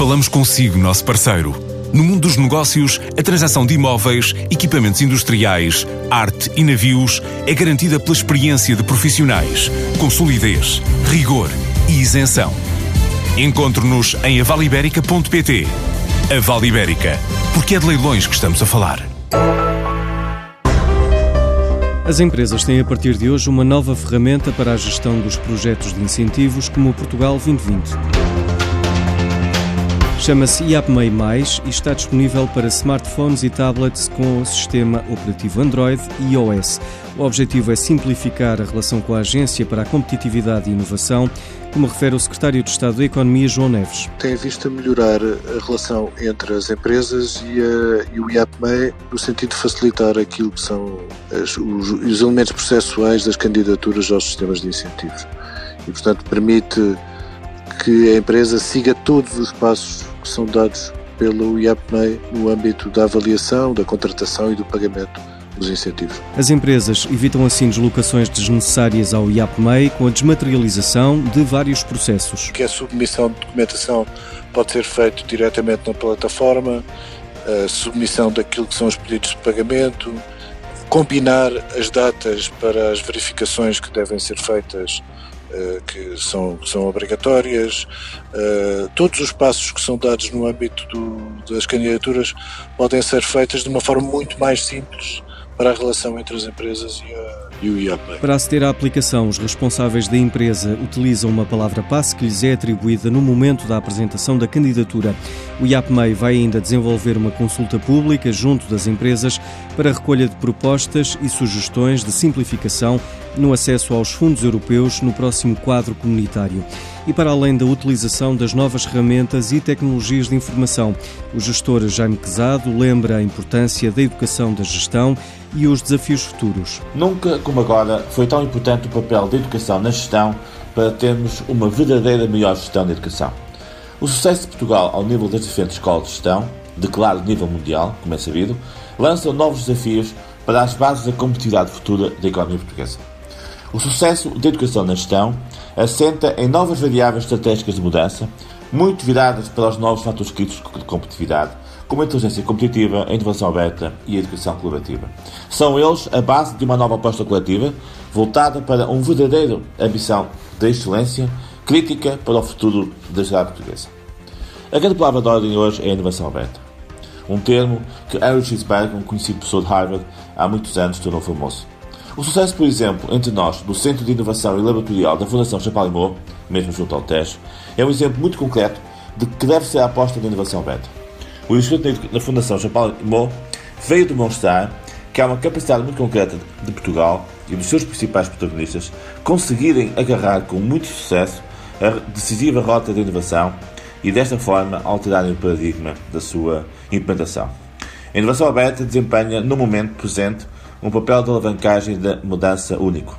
Falamos consigo, nosso parceiro. No mundo dos negócios, a transação de imóveis, equipamentos industriais, arte e navios é garantida pela experiência de profissionais, com solidez, rigor e isenção. Encontre-nos em avaliberica.pt. A Vale Ibérica, porque é de leilões que estamos a falar. As empresas têm a partir de hoje uma nova ferramenta para a gestão dos projetos de incentivos, como o Portugal 2020. Chama-se IAPMEI e está disponível para smartphones e tablets com o sistema operativo Android e iOS. O objetivo é simplificar a relação com a Agência para a Competitividade e Inovação, como refere o Secretário de Estado da Economia, João Neves. Tem visto a melhorar a relação entre as empresas e, a, e o IAPMEI no sentido de facilitar aquilo que são as, os, os elementos processuais das candidaturas aos sistemas de incentivos. E, portanto, permite que a empresa siga todos os passos que são dados pelo IAPMEI no âmbito da avaliação, da contratação e do pagamento dos incentivos. As empresas evitam assim deslocações desnecessárias ao IAPMEI com a desmaterialização de vários processos. Que a submissão de documentação pode ser feita diretamente na plataforma, a submissão daquilo que são os pedidos de pagamento, combinar as datas para as verificações que devem ser feitas que são, que são obrigatórias. Eh, todos os passos que são dados no âmbito do, das candidaturas podem ser feitos de uma forma muito mais simples para a relação entre as empresas e a e o IAPMEI. Para aceder à aplicação, os responsáveis da empresa utilizam uma palavra-passe que lhes é atribuída no momento da apresentação da candidatura. O IAPMEI vai ainda desenvolver uma consulta pública junto das empresas para recolha de propostas e sugestões de simplificação no acesso aos fundos europeus no próximo quadro comunitário. E para além da utilização das novas ferramentas e tecnologias de informação, o gestor Jaime Quezado lembra a importância da educação da gestão e os desafios futuros. Nunca como agora foi tão importante o papel da educação na gestão para termos uma verdadeira melhor gestão da educação. O sucesso de Portugal ao nível das diferentes escolas de gestão, declarado nível mundial, como é sabido, lança novos desafios para as bases da competitividade futura da economia portuguesa. O sucesso da educação na gestão assenta em novas variáveis estratégicas de mudança, muito viradas para os novos fatores críticos de competitividade, como a inteligência competitiva, a inovação aberta e a educação colaborativa. São eles a base de uma nova aposta coletiva voltada para um verdadeiro ambição da excelência crítica para o futuro da sociedade portuguesa. A grande palavra de ordem hoje é a inovação aberta. Um termo que Harry Schisberg, um conhecido professor de Harvard, há muitos anos tornou famoso. O sucesso, por exemplo, entre nós, do Centro de Inovação e Laboratorial da Fundação Chapalimau, mesmo junto ao Tejo, é um exemplo muito concreto de que deve ser a aposta da inovação aberta. O Instituto da Fundação Chapalimau veio demonstrar que há uma capacidade muito concreta de Portugal e dos seus principais protagonistas conseguirem agarrar com muito sucesso a decisiva rota de inovação e desta forma alterarem o paradigma da sua implementação. A inovação aberta desempenha, no momento presente, um papel de alavancagem da mudança único.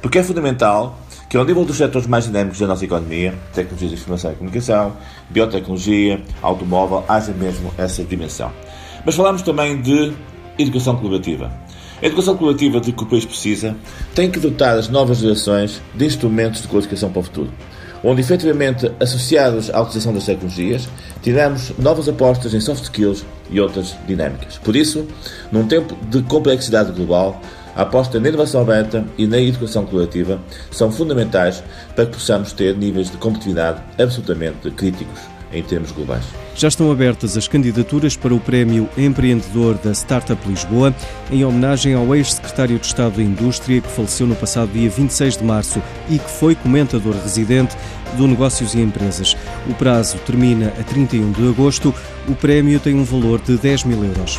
Porque é fundamental que, ao nível dos setores mais dinâmicos da nossa economia, tecnologias de informação e comunicação, biotecnologia, automóvel, haja mesmo essa dimensão. Mas falamos também de educação colaborativa. A educação colaborativa de que o país precisa tem que dotar as novas gerações de instrumentos de qualificação para o futuro onde efetivamente, associados à utilização das tecnologias, tiramos novas apostas em soft skills e outras dinâmicas. Por isso, num tempo de complexidade global, a aposta na inovação aberta e na educação colaborativa são fundamentais para que possamos ter níveis de competitividade absolutamente críticos em termos globais. Já estão abertas as candidaturas para o Prémio Empreendedor da Startup Lisboa, em homenagem ao ex-secretário de Estado da Indústria que faleceu no passado dia 26 de março e que foi comentador residente do Negócios e Empresas. O prazo termina a 31 de agosto. O prémio tem um valor de 10 mil euros.